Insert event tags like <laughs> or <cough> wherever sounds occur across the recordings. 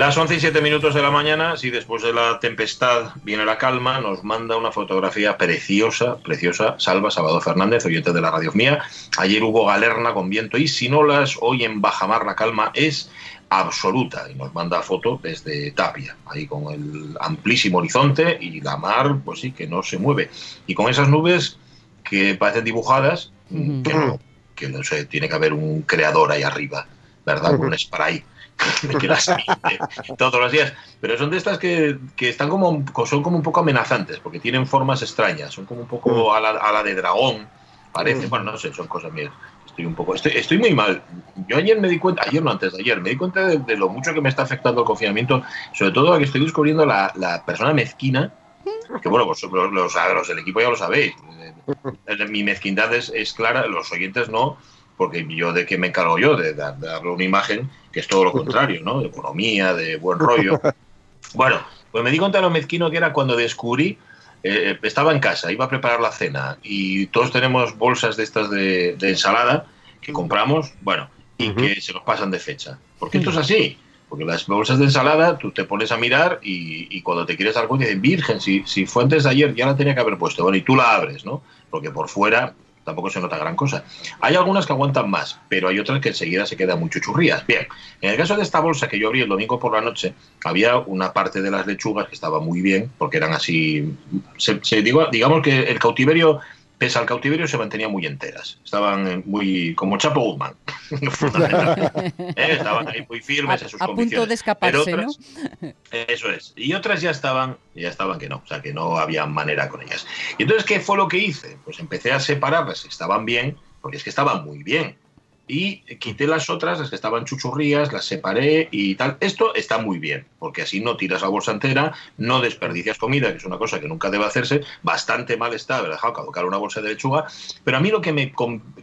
Las 11 y 7 minutos de la mañana, si después de la tempestad viene la calma, nos manda una fotografía preciosa, preciosa, Salva Salvador Fernández, oyente de la radio mía. Ayer hubo galerna con viento y sin olas, hoy en Bajamar la calma es absoluta y nos manda foto desde Tapia, ahí con el amplísimo horizonte y la mar, pues sí, que no se mueve. Y con esas nubes que parecen dibujadas, que, no, que no sé, tiene que haber un creador ahí arriba, ¿verdad? Con un spray <laughs> todos los días. Pero son de estas que, que, están como, son como un poco amenazantes, porque tienen formas extrañas, son como un poco a la, a la de dragón, parece. Bueno, no sé, son cosas mías. Estoy un poco, estoy, estoy, muy mal. Yo ayer me di cuenta, ayer no antes de ayer, me di cuenta de, lo mucho que me está afectando el confinamiento, sobre todo a que estoy descubriendo la, la persona mezquina, que bueno, pues los, los, los, el equipo ya lo sabéis. <laughs> Mi mezquindad es, es clara, los oyentes no, porque yo de qué me encargo yo, de, darle una imagen que es todo lo contrario, ¿no? De economía, de buen rollo. <laughs> Bueno, pues me di cuenta de lo mezquino que era cuando descubrí, eh, estaba en casa, iba a preparar la cena y todos tenemos bolsas de estas de, ensalada que compramos, bueno, y que se nos pasan de fecha. Porque esto es así. Porque las bolsas de ensalada, tú te pones a mirar y, cuando te quieres dar cuenta, dices, Virgen, si, si fue antes de ayer, ya la tenía que haber puesto. Bueno, y tú la abres, ¿no? Porque por fuera tampoco se nota gran cosa. Hay algunas que aguantan más, pero hay otras que enseguida se quedan muy chuchurrías. Bien, en el caso de esta bolsa que yo abrí el domingo por la noche, había una parte de las lechugas que estaba muy bien, porque eran así, se, digo, digamos que el cautiverio pese al cautiverio, se mantenían muy enteras. Estaban muy como Chapo Guzmán. <laughs> <laughs> ¿Eh? Estaban ahí muy firmes a, en sus a convicciones. punto de escaparse, otras, ¿no? <laughs> Eso es. Y otras ya estaban, ya estaban que no, o sea, que no había manera con ellas. Y entonces, ¿qué fue lo que hice? Pues empecé a separarlas, estaban bien, porque es que estaban muy bien y quité las otras, las que estaban chuchurrías, las separé y tal. Esto está muy bien, porque así no tiras la bolsa entera, no desperdicias comida, que es una cosa que nunca debe hacerse. Bastante mal está haber dejado caducar una bolsa de lechuga, pero a mí lo que me,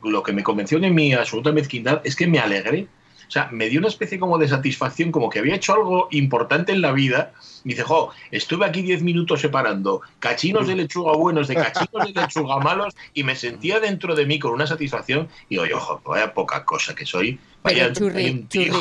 lo que me convenció de mi absoluta mezquindad es que me alegré o sea, me dio una especie como de satisfacción, como que había hecho algo importante en la vida. Me dice, jo, estuve aquí 10 minutos separando cachinos de lechuga buenos de cachinos de lechuga malos y me sentía dentro de mí con una satisfacción. Y digo, ojo, vaya poca cosa que soy. Vaya, Pero churri, churri,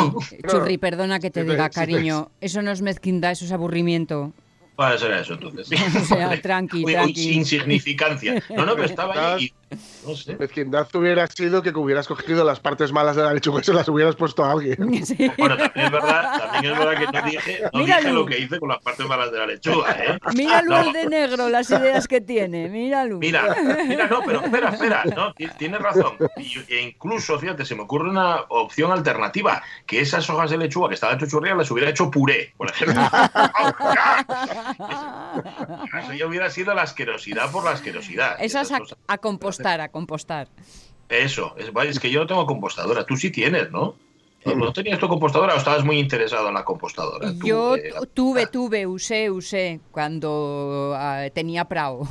churri, perdona que te diga, cariño, eso no es mezquindad, eso es aburrimiento. Bueno, eso era eso entonces. <laughs> o sea, tranqui, Muy, tranqui. insignificancia. No, no, pero estaba ahí y, no sé. Mezquindad hubiera sido que hubieras cogido las partes malas de la lechuga y se las hubieras puesto a alguien. <laughs> Sí. Bueno, también es verdad, también es verdad que no dije, no dije lo que hice con las partes malas de la lechuga, ¿eh? No. al de negro, las ideas que tiene, míralo. Mira, mira, no, pero espera, espera, no, ti- tienes razón. Y- e incluso, fíjate, se me ocurre una opción alternativa, que esas hojas de lechuga que estaban chuchurridas las hubiera hecho puré, por ejemplo. <laughs> Eso ya hubiera sido la asquerosidad por la asquerosidad. Eso es a, compostar, a compostar. Eso, es, es que yo no tengo compostadora, tú sí tienes, ¿no? ¿No tenías tu compostadora o estabas muy interesado en la compostadora? Yo eh, la- tuve, tuve, usé, usé cuando ah, tenía prao.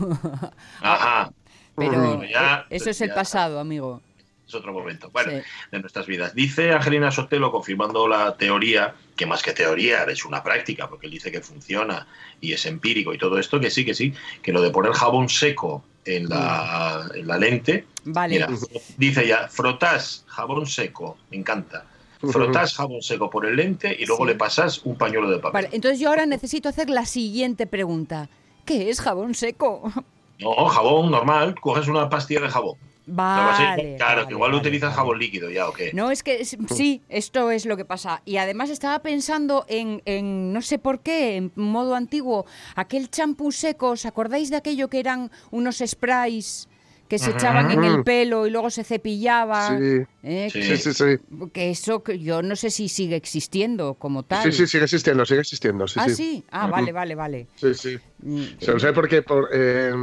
Ajá, <laughs> Pero ya- eso es el pasado, amigo. Es otro momento. Bueno, Sí. de nuestras vidas. Dice Angelina Sotelo, confirmando la teoría, que más que teoría es una práctica, porque él dice que funciona y es empírico y todo esto, que sí, que sí, que lo de poner jabón seco en la, en la lente, Vale. mira, dice ya, frotás jabón seco, me encanta. Frotás jabón seco por el lente y luego Sí. le pasas un pañuelo de papel. Vale, entonces yo ahora necesito hacer la siguiente pregunta. ¿Qué es jabón seco? No, jabón normal, coges una pastilla de jabón. Vale. claro, vale, que igual vale, utilizas vale. jabón líquido ya, ¿o qué? No, es que es- <laughs> sí, esto es lo que pasa. Y además estaba pensando en, en, no sé por qué, en modo antiguo, aquel champú seco, ¿os acordáis de aquello que eran unos sprays que se echaban en el pelo y luego se cepillaban? Sí. ¿Eh? Sí. Sí, sí, sí. Que eso que yo no sé si sigue existiendo como tal. Sí, sí, sigue existiendo, sigue existiendo. Sí, ah, sí. sí. Ah, vale, vale, vale. Sí, sí. Mm, Se lo sé porque por, eh,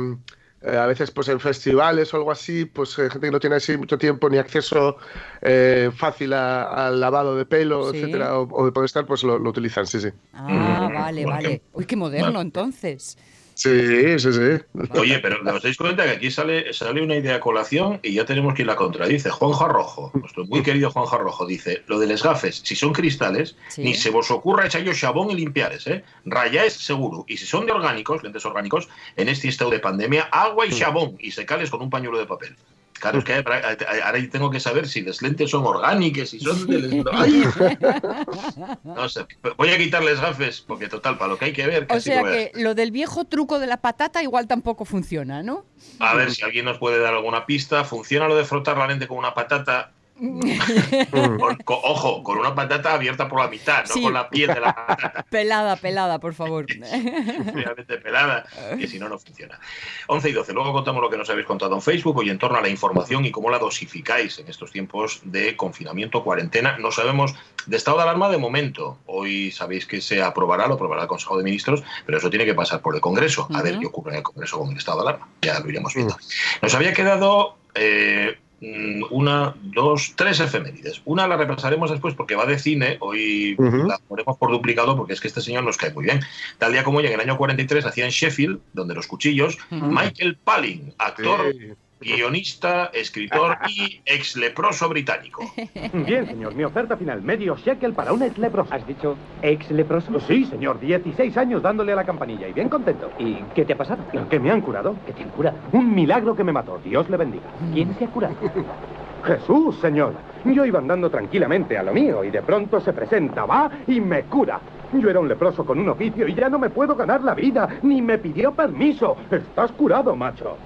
eh, a veces pues en festivales o algo así, pues eh, gente que no tiene así mucho tiempo ni acceso eh, fácil a- al lavado de pelo, Sí. etcétera, o, o de poder estar, pues lo, lo utilizan, sí, sí. Ah, vale, ¿por vale. Uy, qué moderno entonces. Sí, sí, sí. Oye, pero ¿os dais cuenta que aquí sale, sale una idea a colación y ya tenemos quien la contradice? Juanjo Arrojo, nuestro muy querido Juanjo Arrojo, dice, lo de les gafes, si son cristales, Sí. ni se vos ocurra echallo xabón y limpiares, ¿eh? Rayáis seguro. Y si son de orgánicos, lentes orgánicos, en este estado de pandemia, agua y xabón y secales con un pañuelo de papel. Claro, es que ahora ahora tengo que saber si las lentes son orgánicas, si son de les... ¡Ay! <laughs> No sé, voy a quitarles gafes, porque total, para lo que hay que ver... O sea que lo del viejo truco de la patata igual tampoco funciona, ¿no? A ver si alguien nos puede dar alguna pista. ¿Funciona lo de frotar la lente con una patata? Con- con- ojo, con una patata abierta por la mitad, no con la piel de la patata <laughs> Pelada, pelada, por favor. <laughs> obviamente pelada, que si no, no funciona. 11 y 12. Luego contamos lo que nos habéis contado en Facebook hoy en torno a la información y cómo la dosificáis en estos tiempos de confinamiento, cuarentena. No sabemos de estado de alarma de momento. Hoy sabéis que se aprobará, lo aprobará el Consejo de Ministros, pero eso tiene que pasar por el Congreso. A ver qué ocurre en el Congreso con el estado de alarma. Ya lo iremos viendo. Nos había quedado eh, mm, una, dos, tres efemérides. Una la repasaremos después porque va de cine. Hoy la ponemos por duplicado porque es que este señor nos cae muy bien. Tal día como hoy, en el año 43, nacía en Sheffield, donde los cuchillos. Michael Palin, actor, Sí. Guionista, escritor <laughs> y ex leproso británico. Bien, señor, mi oferta final, medio shekel para un ex leproso. ¿Has dicho ex leproso? Sí, señor, 16 años dándole a la campanilla y bien contento. ¿Y qué te ha pasado? Que me han curado. ¿Qué te han curado? Un milagro que me mató, Dios le bendiga. ¿Quién se ha curado? <laughs> Jesús, señor. Yo iba andando tranquilamente a lo mío y de pronto se presenta, va y me cura. Yo era un leproso con un oficio y ya no me puedo ganar la vida, ni me pidió permiso. Estás curado, macho.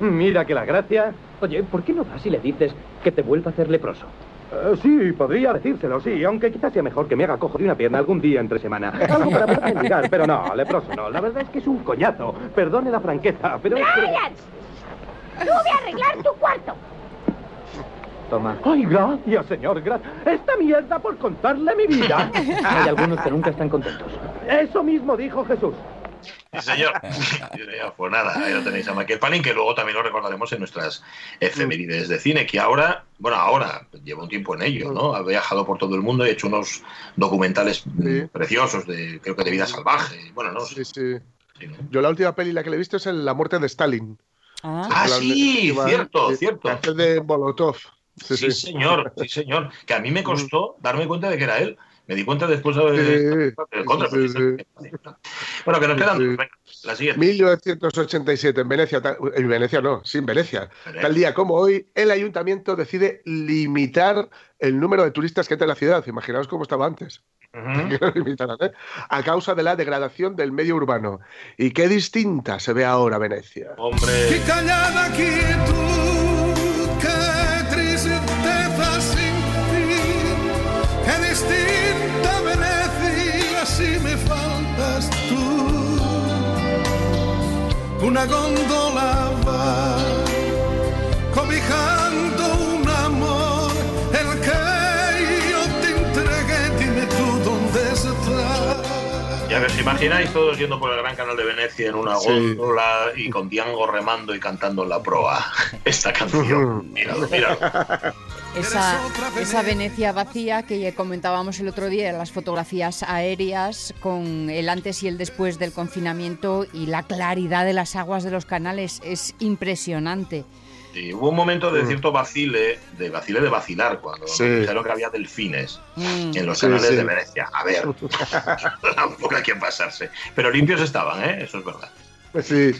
<laughs> Mira que la gracia... Oye, ¿por qué no vas y le dices que te vuelva a hacer leproso? Eh, sí, podría decírselo, sí, aunque quizás sea mejor que me haga cojo de una pierna algún día entre semana. <laughs> Algo para poder mendigar, pero no, leproso no. La verdad es que es un coñazo. Perdone la franqueza, pero es que... ¡Brian! ¡Sube a arreglar tu cuarto! Toma. ¡Ay, gracias, señor! gra- ¡Esta mierda por contarle mi vida! <laughs> Hay algunos que nunca están contentos. Eso mismo dijo Jesús. <laughs> Sí, señor. Pues nada, ahí lo tenéis a Michael Palin, que luego también lo recordaremos en nuestras efemérides de cine, que ahora, bueno, ahora lleva un tiempo en ello, ¿no? Ha viajado por todo el mundo y ha hecho unos documentales mm, Sí. preciosos, de creo que de vida salvaje. Bueno, no sé. Sí, sí. sí, ¿no? Yo la última peli la que le he visto es en La muerte de Stalin. Ah, Ah, sí, última- cierto, cierto. de Molotov. Sí, Sí, sí. señor, sí, señor. Que a mí me costó darme cuenta de que era él. Me di cuenta después de... Contra, Bueno, que nos quedan. Venga, la siguiente. 1987 en Venecia, en Venecia no, sí, en Venecia. Venecia. Tal día como hoy, el ayuntamiento decide limitar el número de turistas que entra en la ciudad. Imaginaos cómo estaba antes. <laughs> Limitaran, ¿eh? A causa de la degradación del medio urbano. Y qué distinta se ve ahora Venecia. Hombre, Una góndola va cobijando un amor, el que yo te entregué, dime tú dónde está. ya que os imagináis todos yendo por el Gran Canal de Venecia en una Sí. góndola y con Diango remando y cantando en la proa <laughs> esta canción. Míralo, míralo. Esa, esa Venecia. Vacía que comentábamos el otro día, las fotografías aéreas con el antes y el después del confinamiento y la claridad de las aguas de los canales es impresionante. Y hubo un momento de cierto vacile, de vacile de vacilar, cuando Sí. dijeron que había delfines Mm. en los Sí, canales sí. de Venecia. A ver, <laughs> <laughs> tampoco hay que pasarse. Pero limpios estaban, ¿eh? Eso es verdad. Sí,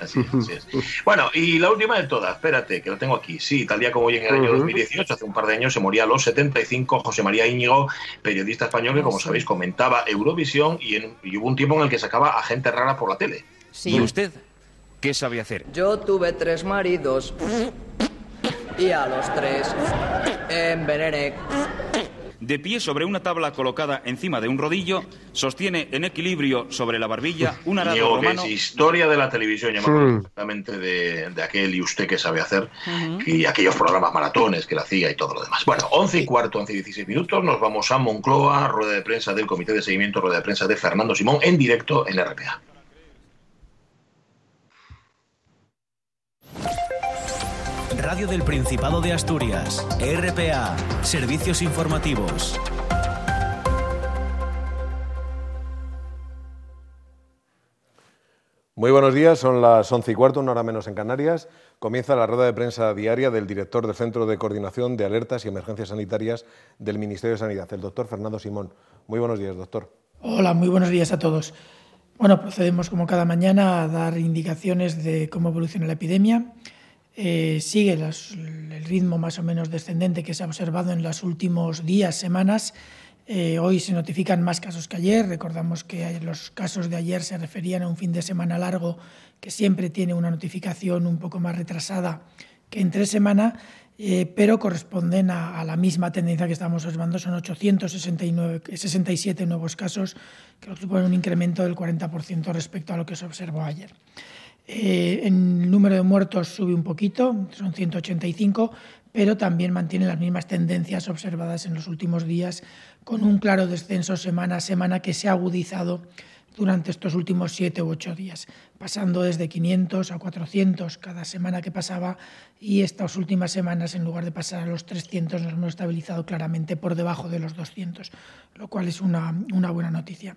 Así es, así es. Bueno, y la última de todas, espérate, que lo tengo aquí. Sí, tal día como hoy en el año Ujú. 2018, hace un par de años, se moría a los 75 José María Íñigo, periodista español que, como sí. sabéis, comentaba Eurovisión y, en- y hubo un tiempo en el que sacaba a gente rara por la tele. Sí. ¿Y usted qué sabe hacer? Yo tuve tres maridos y a los tres envenené. De pie sobre una tabla colocada encima de un rodillo, sostiene en equilibrio sobre la barbilla un arado que romano. es historia de la televisión, perfectamente de, de aquel y usted que sabe hacer, y aquellos programas maratones que le hacía y todo lo demás. Bueno, 11 y cuarto, 11 y 16 minutos, nos vamos a Moncloa, rueda de prensa del Comité de Seguimiento, rueda de prensa de Fernando Simón, en directo en RPA. Radio del Principado de Asturias. RPA. Servicios informativos. Muy buenos días, son las once y cuarto, una hora menos en Canarias. Comienza la rueda de prensa diaria del director del Centro de Coordinación de Alertas y Emergencias Sanitarias del Ministerio de Sanidad, el doctor Fernando Simón. Muy buenos días, doctor. Hola, muy buenos días a todos. Bueno, procedemos como cada mañana a dar indicaciones de cómo evoluciona la epidemia. Eh, sigue las, el ritmo más o menos descendente que se ha observado en los últimos días, semanas. Eh, hoy se notifican más casos que ayer. Recordamos que los casos de ayer se referían a un fin de semana largo que siempre tiene una notificación un poco más retrasada que entre semana, eh, pero corresponden a, a, la misma tendencia que estamos observando. Son 867 nuevos casos, que suponen un incremento del 40% respecto a lo que se observó ayer. Eh, el número de muertos sube un poquito, son 185, pero también mantiene las mismas tendencias observadas en los últimos días, con un claro descenso semana a semana que se ha agudizado durante estos últimos siete u ocho días, pasando desde 500 a 400 cada semana que pasaba y estas últimas semanas, en lugar de pasar a los 300, nos hemos estabilizado claramente por debajo de los 200, lo cual es una buena noticia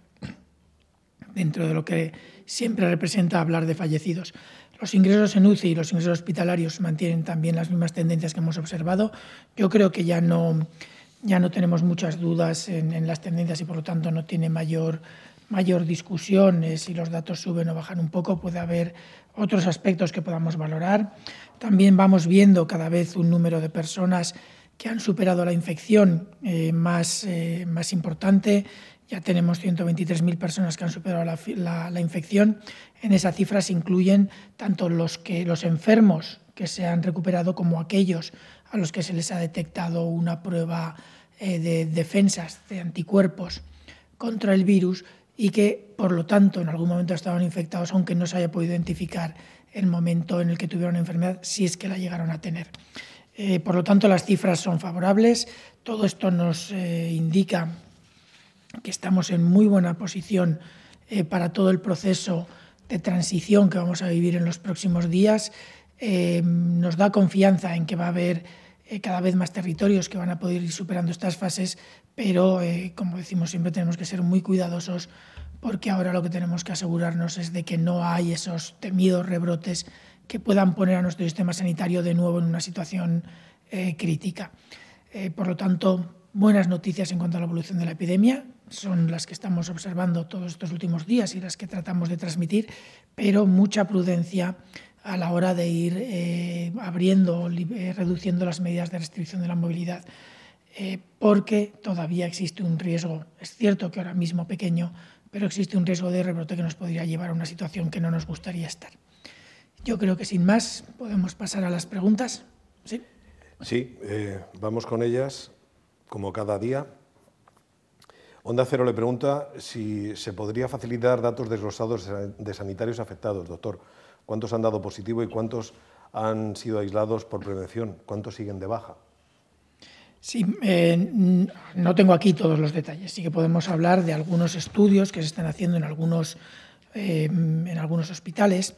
dentro de lo que siempre representa hablar de fallecidos. Los ingresos en UCI y los ingresos hospitalarios mantienen también las mismas tendencias que hemos observado. Yo creo que ya no, ya no tenemos muchas dudas en, las tendencias y por lo tanto no tiene mayor, mayor discusión eh, si los datos suben o bajan un poco. Puede haber otros aspectos que podamos valorar. También vamos viendo cada vez un número de personas que han superado la infección eh, más, eh, más importante. Ya tenemos 123.000 personas que han superado la, infección. En esa cifra se incluyen tanto los, que, los enfermos que se han recuperado como aquellos a los que se les ha detectado una prueba eh, de defensas, de anticuerpos contra el virus y que, por lo tanto, en algún momento estaban infectados, aunque no se haya podido identificar el momento en el que tuvieron la enfermedad, si es que la llegaron a tener. Eh, por lo tanto, las cifras son favorables. Todo esto nos eh, indica que estamos en muy buena posición eh, para todo el proceso de transición que vamos a vivir en los próximos días. Nos da confianza en que va a haber cada vez más territorios que van a poder ir superando estas fases, pero, como decimos, siempre tenemos que ser muy cuidadosos porque ahora lo que tenemos que asegurarnos es de que no hay esos temidos rebrotes que puedan poner a nuestro sistema sanitario de nuevo en una situación eh, crítica. Eh, por lo tanto, buenas noticias en cuanto a la evolución de la epidemia, son las que estamos observando todos estos últimos días y las que tratamos de transmitir, pero mucha prudencia a la hora de ir eh, abriendo, reduciendo las medidas de restricción de la movilidad, porque todavía existe un riesgo, es cierto que ahora mismo pequeño, pero existe un riesgo de rebrote que nos podría llevar a una situación que no nos gustaría estar. Yo creo que sin más podemos pasar a las preguntas. Sí, sí eh, vamos con ellas, como cada día. Onda Cero le pregunta si se podría facilitar datos desglosados de sanitarios afectados, doctor. ¿Cuántos han dado positivo y cuántos han sido aislados por prevención? ¿Cuántos siguen de baja? Sí, eh, no tengo aquí todos los detalles. Sí que podemos hablar de algunos estudios que se están haciendo en algunos, eh, en algunos hospitales,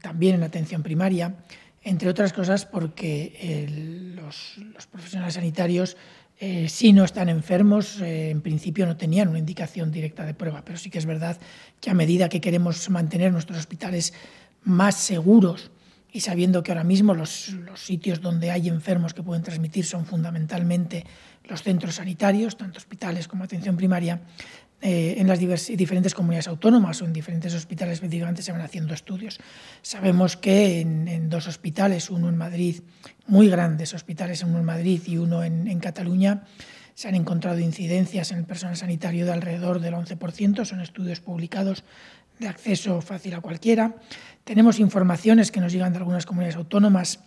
también en atención primaria, entre otras cosas porque eh, los, los, profesionales sanitarios, eh, si no están enfermos, eh, en principio no tenían una indicación directa de prueba, pero sí que es verdad que a medida que queremos mantener nuestros hospitales más seguros, y sabiendo que ahora mismo los, los, sitios donde hay enfermos que pueden transmitir son fundamentalmente los centros sanitarios, tanto hospitales como atención primaria, eh, en las diferentes comunidades autónomas o en diferentes hospitales efectivamente se van haciendo estudios. Sabemos que en, en, dos hospitales, uno en Madrid, muy grandes hospitales, uno en Madrid y uno en, en Cataluña, se han encontrado incidencias en el personal sanitario de alrededor del 11%, son estudios publicados de acceso fácil a cualquiera. Tenemos informaciones que nos llegan de algunas comunidades autónomas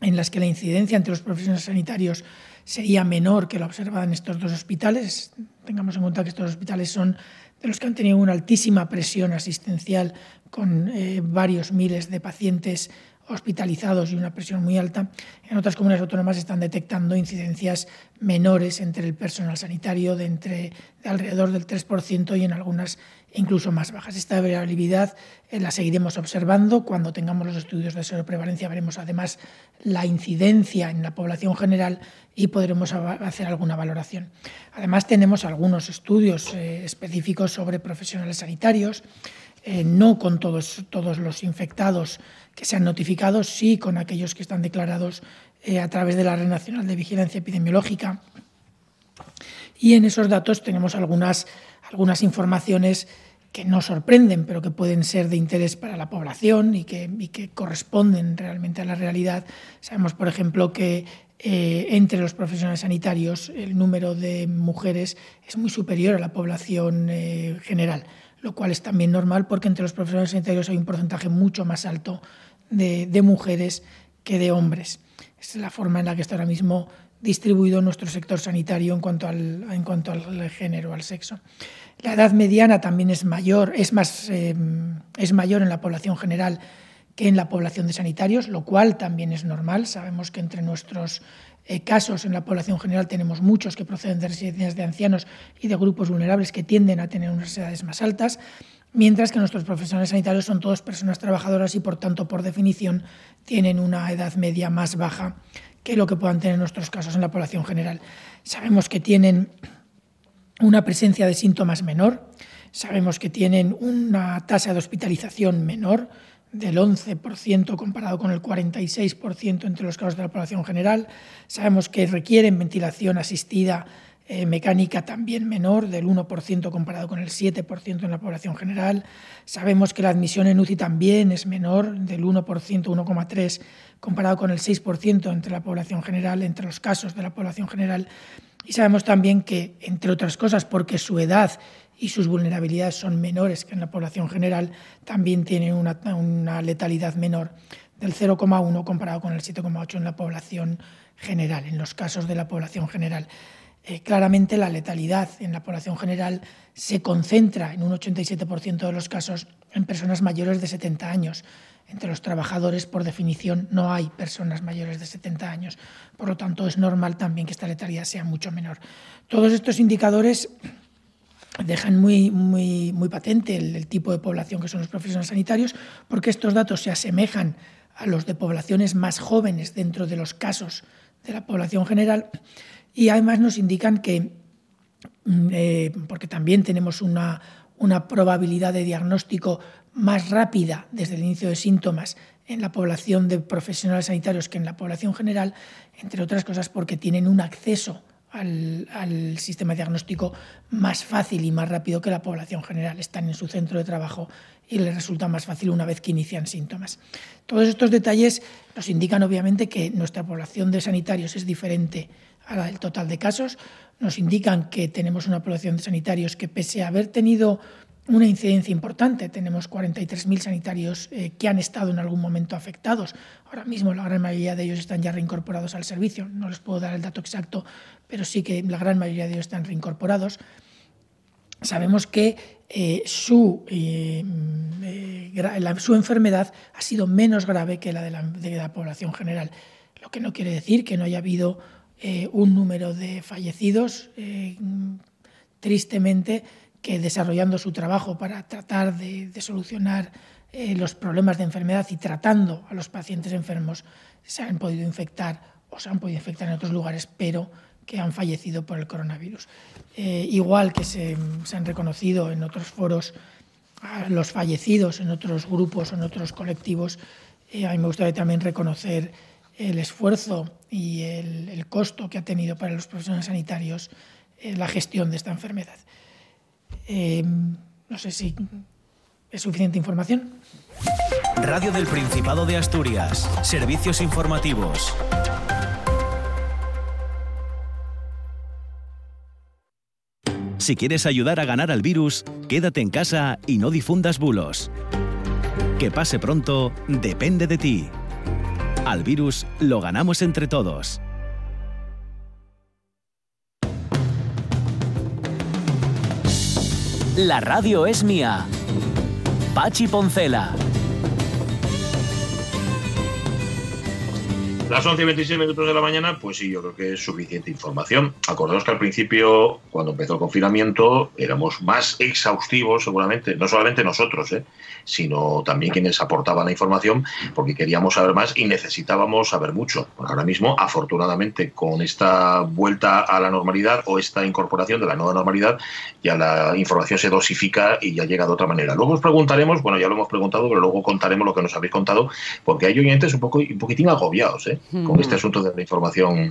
en las que la incidencia entre los profesionales sanitarios sería menor que la observada en estos dos hospitales. Tengamos en cuenta que estos hospitales son de los que han tenido una altísima presión asistencial con eh, varios miles de pacientes hospitalizados y una presión muy alta, en otras comunidades autónomas están detectando incidencias menores entre el personal sanitario de, entre, de alrededor del 3% y en algunas incluso más bajas. Esta variabilidad eh, la seguiremos observando. Cuando tengamos los estudios de seroprevalencia veremos además la incidencia en la población general y podremos hacer alguna valoración. Además tenemos algunos estudios eh, específicos sobre profesionales sanitarios, eh, no con todos, todos los infectados que se han notificado, sí con aquellos que están declarados a través de la Red Nacional de Vigilancia Epidemiológica. Y en esos datos tenemos algunas, algunas informaciones que no sorprenden, pero que pueden ser de interés para la población y que, que corresponden realmente a la realidad. Sabemos, por ejemplo, que eh, entre los profesionales sanitarios el número de mujeres es muy superior a la población eh, general, lo cual es también normal porque entre los profesionales sanitarios hay un porcentaje mucho más alto de, de mujeres que de hombres. Esa es la forma en la que está ahora mismo distribuido nuestro sector sanitario en cuanto al, en cuanto al género, al sexo. La edad mediana también es mayor, es, más, eh, es mayor en la población general que en la población de sanitarios, lo cual también es normal. Sabemos que entre nuestros eh, casos en la población general tenemos muchos que proceden de residencias de ancianos y de grupos vulnerables que tienden a tener unas edades más altas, mientras que nuestros profesionales sanitarios son todas personas trabajadoras y, por tanto, por definición, tienen una edad media más baja que lo que puedan tener nuestros casos en la población general. Sabemos que tienen una presencia de síntomas menor. Sabemos que tienen una tasa de hospitalización menor del 11% comparado con el 46% entre los casos de la población general. Sabemos que requieren ventilación asistida eh, mecánica también menor, del 1% comparado con el 7% en la población general. Sabemos que la admisión en UCI también es menor, del 1%, 1,3% comparado con el 6% entre la población general, entre los casos de la población general. Y sabemos también que, entre otras cosas, porque su edad y sus vulnerabilidades son menores que en la población general, también tienen una, letalidad menor del 0,1 comparado con el 7,8 en la población general, en los casos de la población general. Eh, claramente la letalidad en la población general se concentra en un 87% de los casos en personas mayores de 70 años. Entre los trabajadores, por definición, no hay personas mayores de 70 años. Por lo tanto, es normal también que esta letalidad sea mucho menor. Todos estos indicadores dejan muy, muy, muy patente el, tipo de población que son los profesionales sanitarios, porque estos datos se asemejan a los de poblaciones más jóvenes dentro de los casos de la población general y además nos indican que, mm, eh, porque también tenemos una, una probabilidad de diagnóstico más rápida desde el inicio de síntomas en la población de profesionales sanitarios que en la población general, entre otras cosas porque tienen un acceso al, sistema diagnóstico más fácil y más rápido que la población general. Están en su centro de trabajo y les resulta más fácil una vez que inician síntomas. Todos estos detalles nos indican obviamente que nuestra población de sanitarios es diferente a la del total de casos, nos indican que tenemos una población de sanitarios que pese a haber tenido una incidencia importante. Tenemos 43.000 sanitarios eh, que han estado en algún momento afectados. Ahora mismo la gran mayoría de ellos están ya reincorporados al servicio. No les puedo dar el dato exacto, pero sí que la gran mayoría de ellos están reincorporados. Sabemos que eh, su, eh, su enfermedad ha sido menos grave que la, de la, población general, lo que no quiere decir que no haya habido un número de fallecidos. tristemente, que desarrollando su trabajo para tratar de, solucionar eh, los problemas de enfermedad y tratando a los pacientes enfermos, se han podido infectar o se han podido infectar en otros lugares, pero que han fallecido por el coronavirus. Eh, igual que se, han reconocido en otros foros a los fallecidos en otros grupos en otros colectivos, eh, a mí me gustaría también reconocer el esfuerzo y el, el, costo que ha tenido para los profesionales sanitarios la gestión de esta enfermedad. Eh, no sé si es suficiente información. Radio del Principado de Asturias. Servicios informativos. Si quieres ayudar a ganar al virus, quédate en casa y no difundas bulos. Que pase pronto depende de ti. Al virus lo ganamos entre todos. La radio es mía. Pachi Poncela. Las 11 y 26 minutos de la mañana, pues sí, yo creo que es suficiente información. Acordaos que al principio, cuando empezó el confinamiento, éramos más exhaustivos, seguramente, no solamente nosotros, ¿eh? sino también quienes aportaban la información, porque queríamos saber más y necesitábamos saber mucho. ahora mismo, afortunadamente, con esta vuelta a la normalidad o esta incorporación de la nueva normalidad, ya la información se dosifica y ya llega de otra manera. Luego os preguntaremos, bueno, ya lo hemos preguntado, pero luego contaremos lo que nos habéis contado, porque hay oyentes un, poco, un poquitín agobiados, ¿eh? Con este asunto de la información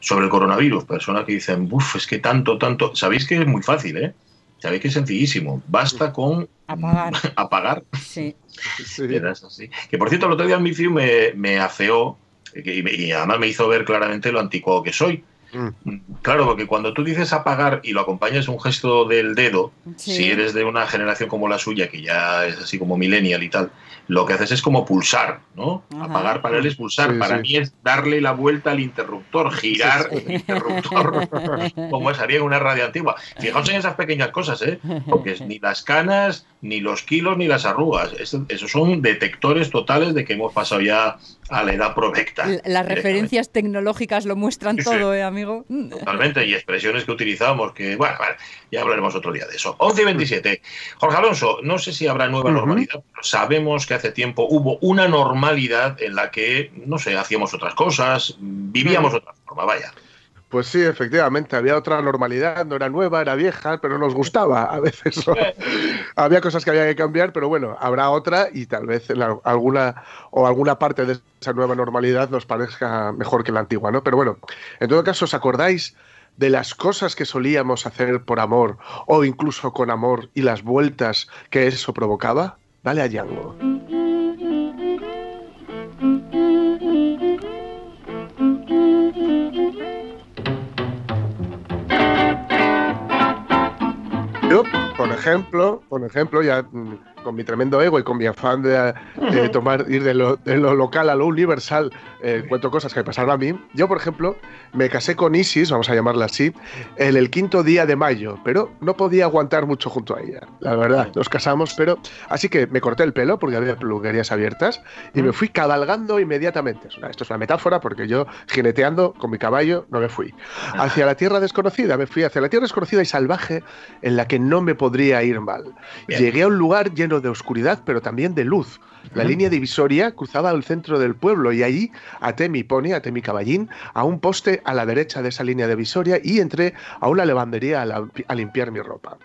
sobre el coronavirus. Personas que dicen, uff, es que tanto, tanto. Sabéis que es muy fácil, ¿eh? Sabéis que es sencillísimo. Basta con apagar. <laughs> apagar. Sí. <laughs> así. Que por cierto, el otro día mi me, me afeó y, además me hizo ver claramente lo anticuado que soy. Mm. Claro, porque cuando tú dices apagar y lo acompañas un gesto del dedo, si eres de una generación como la suya, que ya es así como millennial y tal, lo que haces es como pulsar, ¿no? Apagar para él es pulsar. para mí es darle la vuelta al interruptor, girar el interruptor, <laughs> como es haría en una radio antigua. Fijaos en esas pequeñas cosas, ¿eh? Porque ni las canas, ni los kilos, ni las arrugas. Esos son detectores totales de que hemos pasado ya a la edad provecta. Las referencias tecnológicas lo muestran todo, ¿eh, amigo? Totalmente, y expresiones que utilizamos, que, bueno, ya hablaremos otro día de eso. 11 y 27. Jorge Alonso, no sé si habrá nueva normalidad, pero sabemos que hace tiempo hubo una normalidad en la que, no sé, hacíamos otras cosas, vivíamos otra forma, vaya. Pues sí, efectivamente, había otra normalidad, no era nueva, era vieja, pero nos gustaba a veces. <laughs> había cosas que había que cambiar, pero bueno, habrá otra y tal vez alguna o alguna parte de esa nueva normalidad nos parezca mejor que la antigua, ¿no? Pero bueno, en todo caso, ¿os acordáis de las cosas que solíamos hacer por amor o incluso con amor y las vueltas que eso provocaba? Dale a Django. Por ejemplo, por ejemplo, ya mm, con mi tremendo ego y con mi afán de, tomar, ir de lo, local a lo universal, eh, cuento cosas que me pasaron a mí. Yo, por ejemplo, me casé con Isis, vamos a llamarla así, en el quinto día de mayo, pero no podía aguantar mucho junto a ella. La verdad, nos casamos, pero. Así que me corté el pelo porque había peluquerías abiertas y me fui cabalgando inmediatamente. Esto es una metáfora porque yo, jineteando con mi caballo, no me fui. Hacia la tierra desconocida, me fui hacia la tierra desconocida y salvaje en la que no me podría ir mal. Llegué a un lugar lleno de oscuridad, pero también de luz. La línea divisoria cruzaba el centro del pueblo y allí até mi pony, até mi caballín, a un poste a la derecha de esa línea divisoria y entré a una lavandería a, limpiar mi ropa.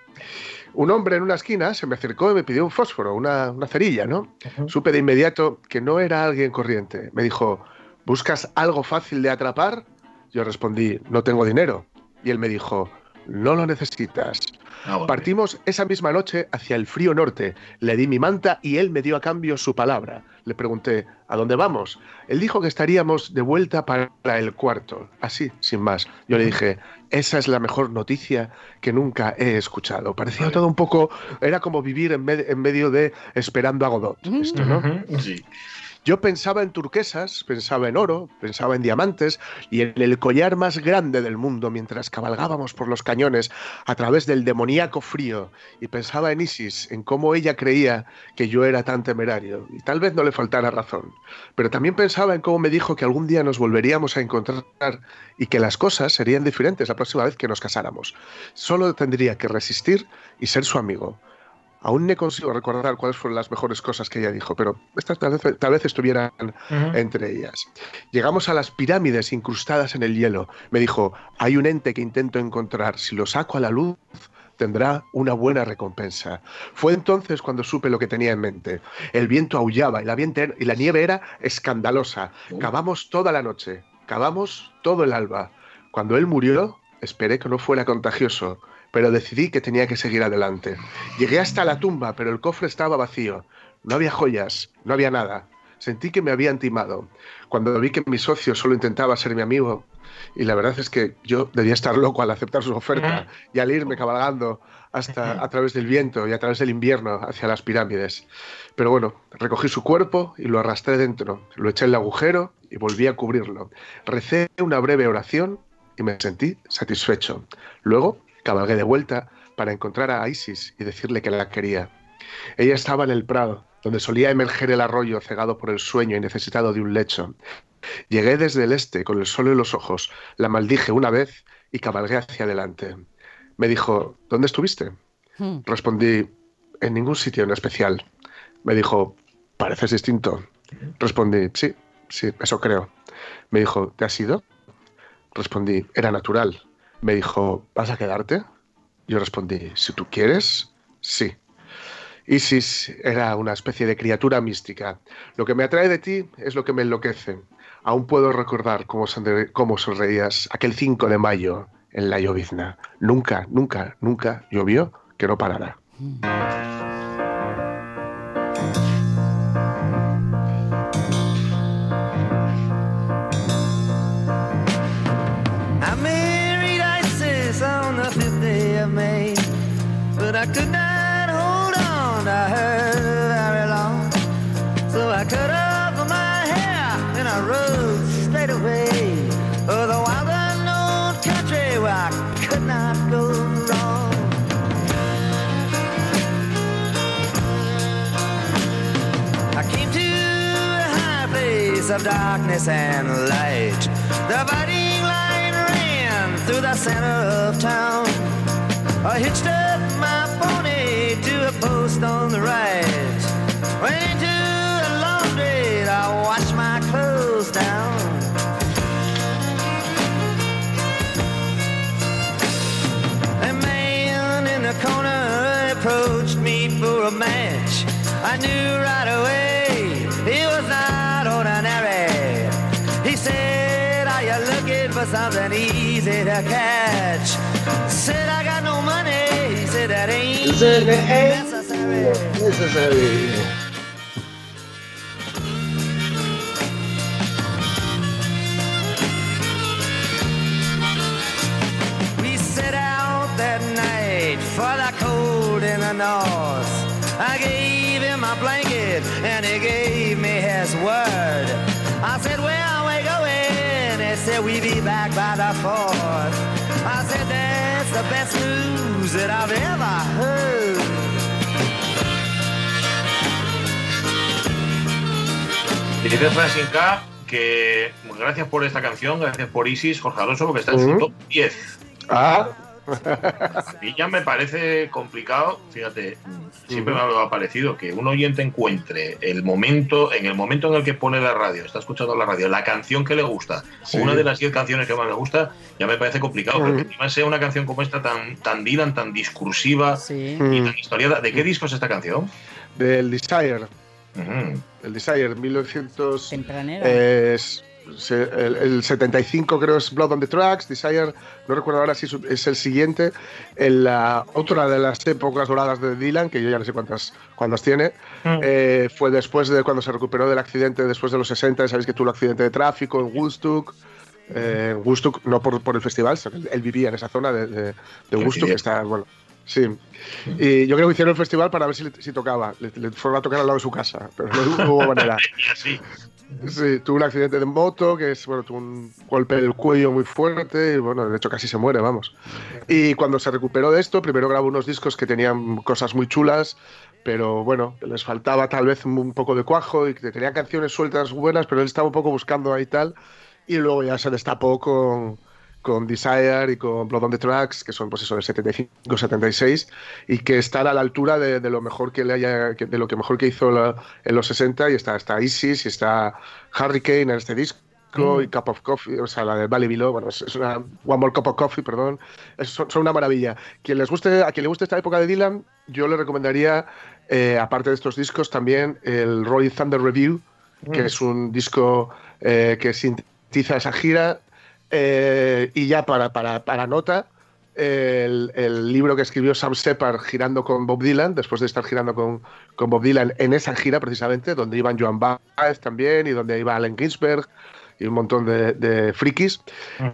Un hombre en una esquina se me acercó y me pidió un fósforo, una, cerilla, ¿no? Supe de inmediato que no era alguien corriente. Me dijo, ¿buscas algo fácil de atrapar? Yo respondí, no tengo dinero. Y él me dijo, no lo necesitas. Ah, Partimos esa misma noche hacia el frío norte. Le di mi manta y él me dio a cambio su palabra. Le pregunté, ¿a dónde vamos? Él dijo que estaríamos de vuelta para el cuarto. Así, sin más. Yo le dije, esa es la mejor noticia que nunca he escuchado. Parecía todo un poco, era como vivir en, medio de esperando a Godot. Esto, ¿no? Sí. Yo pensaba en turquesas, pensaba en oro, pensaba en diamantes y en el collar más grande del mundo mientras cabalgábamos por los cañones a través del demoníaco frío y pensaba en Isis, en cómo ella creía que yo era tan temerario y tal vez no le faltara razón. Pero también pensaba en cómo me dijo que algún día nos volveríamos a encontrar y que las cosas serían diferentes la próxima vez que nos casáramos. Solo tendría que resistir y ser su amigo. Aún no consigo recordar cuáles fueron las mejores cosas que ella dijo, pero estas tal vez, estuvieran entre ellas. Llegamos a las pirámides incrustadas en el hielo. Me dijo, hay un ente que intento encontrar. Si lo saco a la luz, tendrá una buena recompensa. Fue entonces cuando supe lo que tenía en mente. El viento aullaba y la, y la nieve era escandalosa. Cavamos toda la noche, cavamos todo el alba. Cuando él murió, esperé que no fuera contagioso pero decidí que tenía que seguir adelante. Llegué hasta la tumba, pero el cofre estaba vacío. No había joyas, no había nada. Sentí que me habían timado. Cuando vi que mi socio solo intentaba ser mi amigo, y la verdad es que yo debía estar loco al aceptar su oferta y al irme cabalgando hasta a través del viento y a través del invierno hacia las pirámides. Pero bueno, recogí su cuerpo y lo arrastré dentro, lo eché en el agujero y volví a cubrirlo. Recé una breve oración y me sentí satisfecho. Luego cabalgué de vuelta para encontrar a Isis y decirle que la quería. Ella estaba en el prado, donde solía emerger el arroyo cegado por el sueño y necesitado de un lecho. Llegué desde el este con el sol en los ojos, la maldije una vez y cabalgué hacia adelante. Me dijo, ¿dónde estuviste? Hmm. Respondí, en ningún sitio en especial. Me dijo, pareces distinto. Respondí, sí, sí, eso creo. Me dijo, ¿te has ido? Respondí, era natural. Me dijo, ¿vas a quedarte? Yo respondí, si tú quieres, sí. Isis era una especie de criatura mística. Lo que me atrae de ti es lo que me enloquece. Aún puedo recordar cómo, sonre- cómo sonreías aquel 5 de mayo en la llovizna. Nunca, nunca, nunca llovió que no parara. I of darkness and light. The fighting line ran through the center of town. I hitched up my pony to a post on the right. Went into a laundry to wash my clothes down. A man in the corner approached me for a match. I knew easy to catch? Said, I got no money. Said, That ain't necessary. Necessary. Said, We be back by the fourth. I said, That's the best news that I've ever heard. Dice Francis K que gracias por esta canción, gracias por Isis, Jorge Alonso, porque está en su top 10. Ah, <laughs> Y ya me parece complicado, fíjate, siempre me ha parecido que un oyente encuentre el momento, en el momento en el que pone la radio, está escuchando la radio, la canción que le gusta, Sí. una de las 10 canciones que más le gusta, ya me parece complicado, pero que encima sea una canción como esta tan, tan Dylan, tan discursiva y Mm. tan historiada. ¿De qué disco es esta canción? del Desire. El Desire, 1900. Tempranera. Es, se- el, el 75 creo es Blood on the Tracks, Desire, no recuerdo ahora si es, el siguiente, en la otra de las épocas doradas de Dylan, que yo ya no sé cuántas, cuántas tiene, eh, fue después de cuando se recuperó del accidente, después de los 60, sabéis que tuvo un accidente de tráfico en Woodstock, eh, Woodstock no por, por el festival, él, vivía en esa zona de, de, Woodstock, que está, bueno, sí. Y yo creo que hicieron el festival para ver si, si tocaba, le, le fueron a tocar al lado de su casa, pero no hubo manera. <laughs> Y así. Sí, tuvo un accidente de moto, que es, bueno, tuvo un golpe del cuello muy fuerte y, bueno, de hecho casi se muere, vamos. Y cuando se recuperó de esto, primero grabó unos discos que tenían cosas muy chulas, pero bueno, les faltaba tal vez un, poco de cuajo y que tenían canciones sueltas buenas, pero él estaba un poco buscando ahí tal. Y luego ya se destapó con, con Desire y con Blood on the Tracks, que son pues eso, del 75, 76, y que están a la altura de, de lo mejor que le haya, de lo que mejor que hizo la- en los 60, y está, está Isis, y está Hurricane en este disco, y Cup of Coffee, o sea, la de Valley Below, bueno, es, es una One More Cup of Coffee, perdón, es- son, son una maravilla. Quien les guste, a quien le guste esta época de Dylan, yo le recomendaría, eh, aparte de estos discos, también el Rolling Thunder Review, que Mm. es un disco eh, que sintetiza esa gira, eh, y ya para, para, para nota, el, libro que escribió Sam Shepard girando con Bob Dylan, después de estar girando con, con Bob Dylan en esa gira precisamente, donde iban Joan Baez también y donde iba Allen Ginsberg y un montón de, de frikis,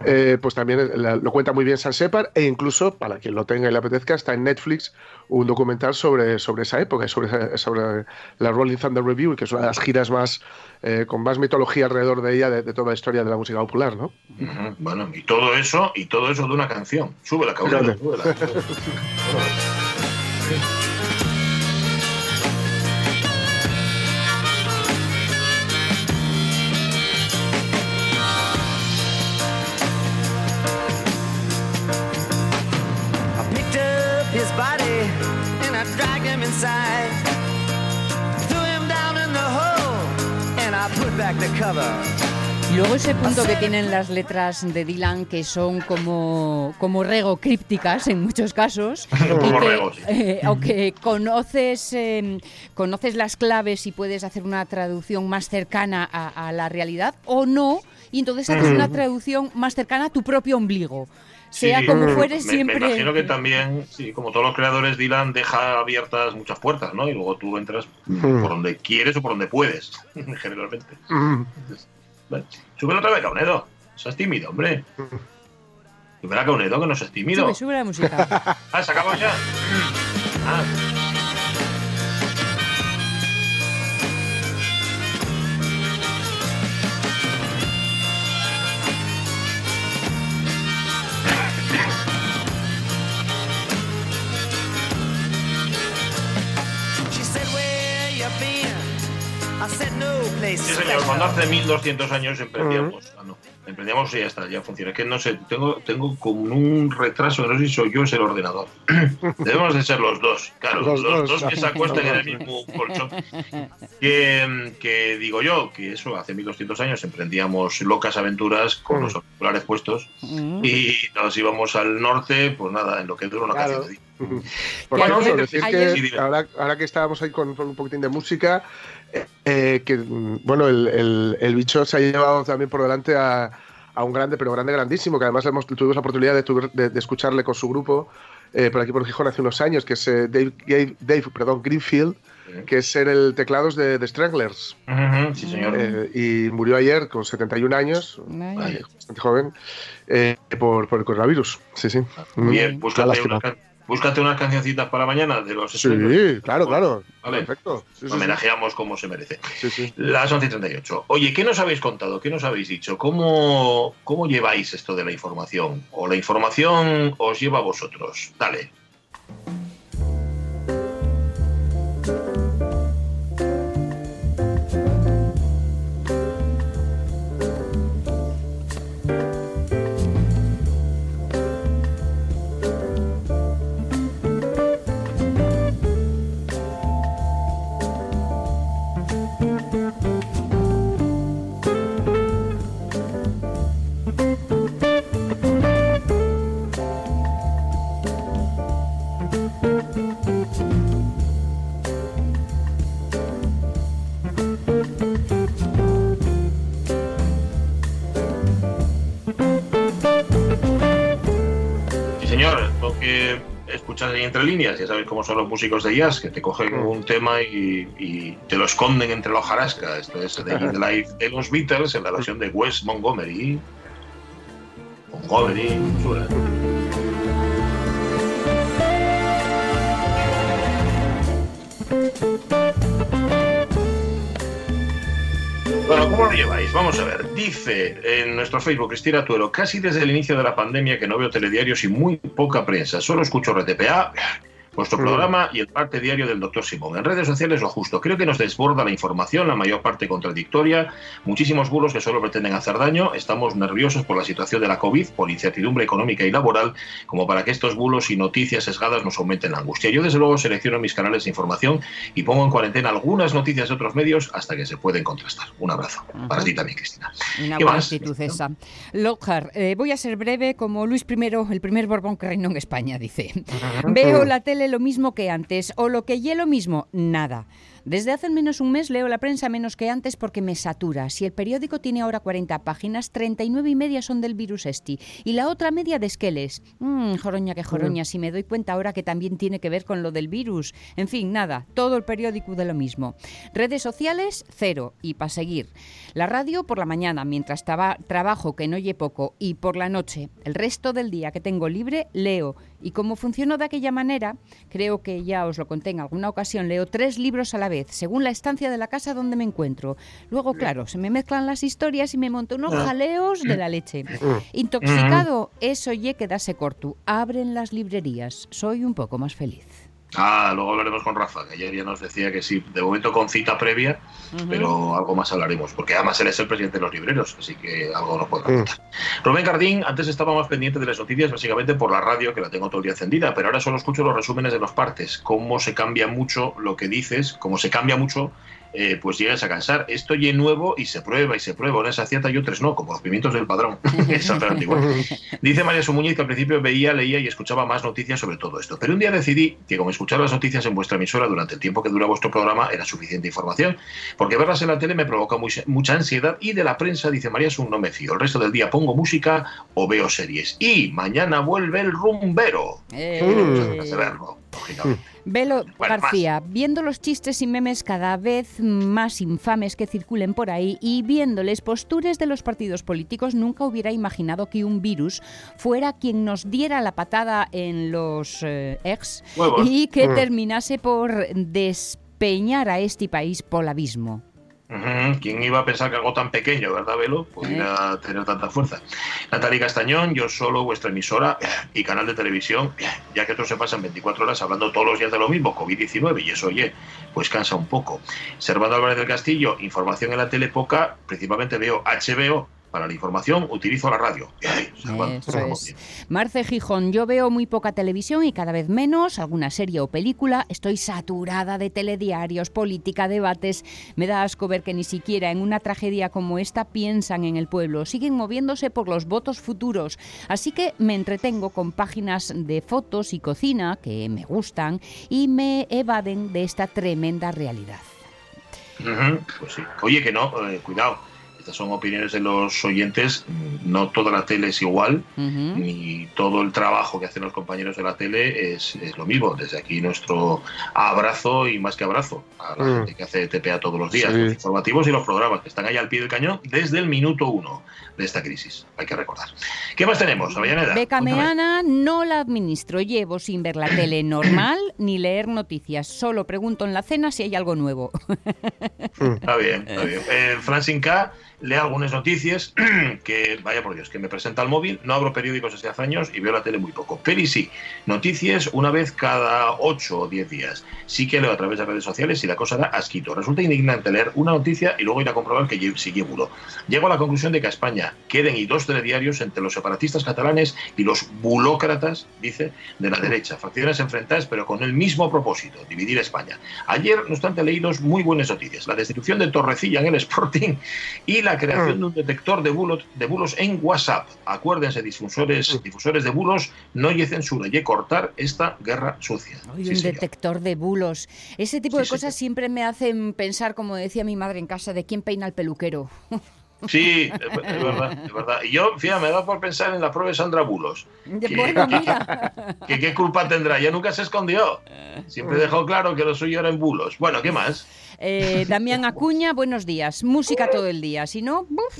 eh, pues también la- lo cuenta muy bien Sam Shepard e incluso, para quien lo tenga y le apetezca, está en Netflix un documental sobre, sobre esa época, y sobre, sobre la Rolling Thunder Review, que es una de las giras más eh, con más mitología alrededor de ella de, de toda la historia de la música popular, ¿no? Bueno, y todo eso, y todo eso de una canción. Súbela, cabrón, Fíjate. súbela. <laughs> Luego ese punto que tienen las letras de Dylan que son como, como rego crípticas en muchos casos. <laughs> y que, eh, aunque conoces, eh, conoces las claves y puedes hacer una traducción más cercana a, a la realidad o no, y entonces haces una traducción más cercana a tu propio ombligo. Sí, Sea como fueres, me- siempre. Me imagino que también, sí, como todos los creadores, Dylan deja abiertas muchas puertas, ¿no? Y luego tú entras por donde quieres o por donde puedes, <laughs> generalmente. Mm. Vale. Súbelo otra vez, Caunedo. Seas tímido, hombre. Súbela, Caunedo, que no seas tímido. Sube, sube la música. Ah, se acabó ya. <laughs> Ah. Sí, señor, cuando special." hace 1200 años emprendíamos. Ah, no. Emprendíamos y ya está, ya funciona. Es que no sé, tengo, tengo como un retraso, no sé si soy yo es el ordenador. <laughs> Debemos de ser los dos, claro, Los los, dos. dos, que se acuestan en el mismo colchón. Que, que digo yo, que eso, hace 1200 años emprendíamos locas aventuras con los auriculares puestos Mm. y nos íbamos al norte, pues nada, en lo que dura una Claro. canción. <laughs> Por cierto, decir ayer- que ahora, ahora que estábamos ahí con, con un poquitín de música, eh, que mm, bueno, el, el- el bicho se ha llevado también por delante a, a un grande, pero grande, grandísimo, que además hemos, tuvimos la oportunidad de, tu- de- de escucharle con su grupo eh, por aquí por Gijón hace unos años, que es eh, Dave, Dave- Dave, perdón, Greenfield, que es ser el teclados de, de Stranglers. Sí, señor. Eh, y murió ayer con 71 años, eh, bastante joven, eh, por, por el coronavirus. Sí, sí. Muy bien, Mm, una búscate unas, cancioncitas para mañana de los Sí, Stranglers. claro, claro. Vale. Perfecto. Sí, sí, sí. Homenajeamos como se merece. Sí, sí. Las 11 y 38. Oye, ¿qué nos habéis contado? ¿Qué nos habéis dicho? ¿Cómo, ¿Cómo lleváis esto de la información? ¿O la información os lleva a vosotros? Dale. Entre líneas, ya sabéis cómo son los músicos de jazz, que te cogen un tema y, y te lo esconden entre la hojarasca. Esto es the Life de los Beatles en la versión de Wes Montgomery. Montgomery. Bueno, ¿cómo lo lleváis? Vamos a ver. Dice en nuestro Facebook Cristina Tuero, casi desde el inicio de la pandemia que no veo telediarios y muy poca prensa. Solo escucho RTPA, vuestro programa y el parte diario del doctor Simón. En redes sociales lo justo. Creo que nos desborda la información, la mayor parte contradictoria, muchísimos bulos que solo pretenden hacer daño. Estamos nerviosos por la situación de la COVID, por incertidumbre económica y laboral, como para que estos bulos y noticias sesgadas nos aumenten la angustia. Yo desde luego selecciono mis canales de información y pongo en cuarentena algunas noticias de otros medios hasta que se pueden contrastar. Un abrazo. Para ti también, Cristina. Una ¿Qué buena más? actitud esa. Lockhart, eh, voy a ser breve como Luis I, el primer Borbón que reinó en España, dice. Veo la tele lo mismo que antes, o lo que ye lo mismo, nada. Desde hace menos un mes leo la prensa menos que antes porque me satura. Si el periódico tiene ahora 40 páginas, 39 y media son del virus esti y la otra media de esqueles. Mm, joroña que joroña, si me doy cuenta ahora que también tiene que ver con lo del virus. En fin, nada, todo el periódico de lo mismo. Redes sociales, cero, y para seguir. La radio por la mañana, mientras traba- trabajo, que no oye poco, y por la noche. El resto del día que tengo libre, leo. Y como funcionó de aquella manera, creo que ya os lo conté en alguna ocasión, leo tres libros a la vez, según la estancia de la casa donde me encuentro. Luego, claro, se me mezclan las historias y me monto unos Ah. jaleos de la leche. Intoxicado, eso ye quedase corto. Abren las librerías. Soy un poco más feliz. Ah, luego hablaremos con Rafa, que ayer ya nos decía que sí, de momento con cita previa, pero algo más hablaremos, porque además él es el presidente de los libreros, así que algo nos puede contar. Rubén Cardín, antes estaba más pendiente de las noticias, básicamente por la radio, que la tengo todo el día encendida, pero ahora solo escucho los resúmenes de los partes, cómo se cambia mucho lo que dices, cómo se cambia mucho eh, pues llegas a cansar. Esto ya es nuevo y se prueba y se prueba. Unas acierta y otras no, como los pimientos del padrón. <laughs> <laughs> Exactamente igual. Dice María Sumuñiz que al principio veía, leía y escuchaba más noticias sobre todo esto. Pero un día decidí que con escuchar las noticias en vuestra emisora durante el tiempo que dura vuestro programa era suficiente información, porque verlas en la tele me provoca muy- mucha ansiedad y de la prensa, dice María Sun, no me fío. El resto del día pongo música o veo series. Y mañana vuelve el rumbero. Eh. <laughs> Velo Bueno, García, viendo los chistes y memes cada vez más infames que circulen por ahí y viéndoles postures de los partidos políticos, nunca hubiera imaginado que un virus fuera quien nos diera la patada en los eh, ex Huevos. y que Mm. terminase por despeñar a este país por el abismo. ¿Quién iba a pensar que algo tan pequeño, verdad, Velo, pudiera tener tanta fuerza? Natalie Castañón, yo solo, vuestra emisora y canal de televisión, ya que otros se pasan 24 horas hablando todos los días de lo mismo, COVID-19, y eso, oye, pues cansa un poco. Servando Álvarez del Castillo, información en la tele poca, principalmente veo HBO. Para la información utilizo la radio. Eso es. Marce Gijón, yo veo muy poca televisión y cada vez menos, alguna serie o película. Estoy saturada de telediarios, política, debates. Me da asco ver que ni siquiera en una tragedia como esta piensan en el pueblo. Siguen moviéndose por los votos futuros. Así que me entretengo con páginas de fotos y cocina que me gustan y me evaden de esta tremenda realidad. Ujú, Pues sí. Oye, que no, eh, cuidado. Estas son opiniones de los oyentes. No toda la tele es igual, ni todo el trabajo que hacen los compañeros de la tele es, es lo mismo. Desde aquí nuestro abrazo y más que abrazo a la Mm. gente que hace TPA todos los días, Sí. los informativos y los programas que están ahí al pie del cañón desde el minuto uno de esta crisis. Hay que recordar. ¿Qué más tenemos, Avellaneda? Beca Cuéntame. Meana no la administro. Llevo sin ver la tele normal <clears throat> ni leer noticias. Solo pregunto en la cena si hay algo nuevo. <laughs> Está bien, está bien. Eh, Francine K lee algunas noticias <clears throat> que, vaya por Dios, que me presenta al móvil. No abro periódicos desde hace años y veo la tele muy poco. Pero y sí, noticias una vez cada 8 o 10 días. Sí que leo a través de redes sociales y la cosa da asquito. Resulta indignante leer una noticia y luego ir a comprobar que sigue bulo. Llego a la conclusión de que a España queden y dos telediarios entre los separatistas catalanes y los bulócratas, dice, de la derecha. Facciones enfrentadas pero con el mismo propósito, dividir España. Ayer, no obstante, leí dos muy buenas noticias. La destitución de Torrecilla en el Sporting y la creación de un detector de bulos, de bulos en WhatsApp. Acuérdense, difusores, difusores de bulos, no hay censura y cortar esta guerra sucia. Sí, un señor. detector de bulos. Ese tipo Sí, de cosas siempre me hacen pensar, como decía mi madre en casa, de quién peina el peluquero. <laughs> Sí, es, verdad, es verdad. Y yo, fíjate, me da por pensar en la prueba de Sandra Bulos. Que- bueno, que- mira. <laughs> que qué culpa tendrá? Ya nunca se escondió. Siempre dejó claro que lo suyo era en bulos. Bueno, ¿qué más? Eh, Damián Acuña, buenos días. Música todo el día. Si no, buf.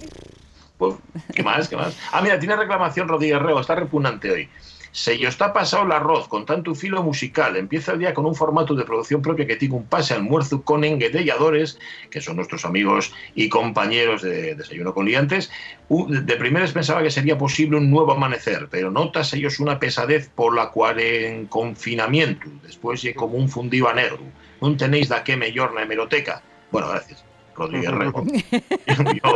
Pues, ¿Qué más? ¿Qué más? Ah, mira, tiene reclamación Rodríguez Reo, está repugnante hoy. Se yo está pasado el arroz con tanto filo musical. Empieza el día con un formato de producción propia que tiene un pase almuerzo con enguedelladores, que son nuestros amigos y compañeros de Desayuno con Liantes. De primeras pensaba que sería posible un nuevo amanecer, pero notas ellos una pesadez por la cual en confinamiento. Después como un fundido a negro. No tenéis da que mellor na hemeroteca. Bueno, gracias. Rodríguez Rego. <laughs> Yo,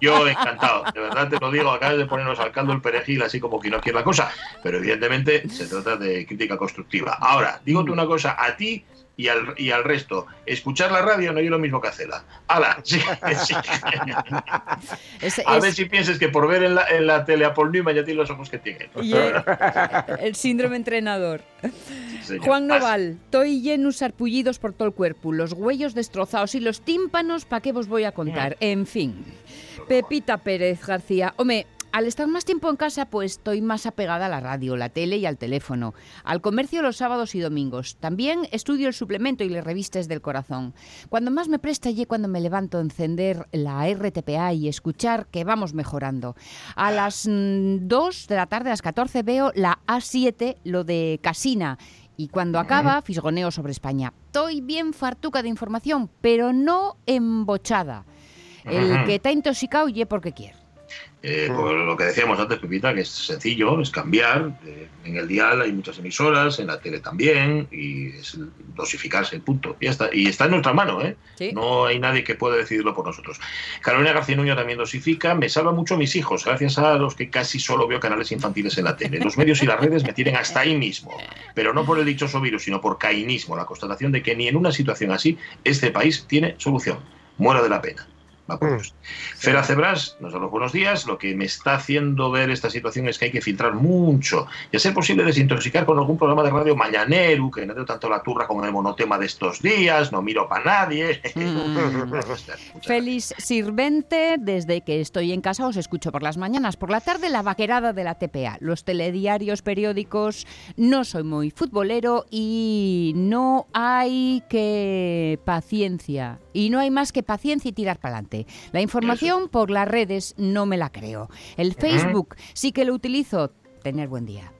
yo encantado, de verdad te lo digo, acabas de ponernos al caldo el perejil así como que no quiere la cosa, pero evidentemente se trata de crítica constructiva. Ahora, digo tú una cosa, a ti y al, y al resto, escuchar la radio no es lo mismo que hacerla. ¡Hala! <laughs> Sí, sí. Es- A es- ver si pienses que por ver en la, en la tele a Paul Newman ya tiene los ojos que tiene. <laughs> Y el, el síndrome entrenador. Juan Noval, estoy llenos sarpullidos por todo el cuerpo, los huellos destrozados y los tímpanos, ¿para qué vos voy a contar? En fin. Pepita Pérez García, hombre, al estar más tiempo en casa, pues estoy más apegada a la radio, la tele y al teléfono, al comercio los sábados y domingos. También estudio el suplemento y las revistas del corazón. Cuando más me presta y cuando me levanto a encender la RTPA y escuchar que vamos mejorando. A las 2 de la tarde, a las 14, veo la A7, lo de Casina. Y cuando acaba, fisgoneo sobre España. Estoy bien fartuca de información, pero no embochada. El que está intoxicado ye porque quiere. Eh, pues lo que decíamos antes, Pepita, que es sencillo, es cambiar. eh, en el dial hay muchas emisoras, en la tele también, y es dosificarse el punto. Y, ya está. y está en nuestra mano, ¿eh? Sí. No hay nadie que pueda decidirlo por nosotros. Carolina García Nuño también dosifica. Me salva mucho mis hijos, gracias a los que casi solo veo canales infantiles en la tele. Los medios y las redes me tienen hasta ahí mismo. Pero no por el dichoso virus, sino por cainismo. La constatación de que ni en una situación así este país tiene solución. Muera de la pena. Va por Dios. Fera Cebras nos da los buenos días. Lo que me está haciendo ver esta situación es que hay que filtrar mucho y a ser posible desintoxicar con algún programa de radio mañanero, que no dé tanto la turra con el monotema de estos días, no miro para nadie. <laughs> Feliz Sirvente, desde que estoy en casa os escucho por las mañanas, por la tarde la vaquerada de la TPA, los telediarios, periódicos, no soy muy futbolero y no hay que paciencia, y no hay más que paciencia y tirar para adelante. La información por las redes no me la creo. El Facebook sí que lo utilizo, tener buen día.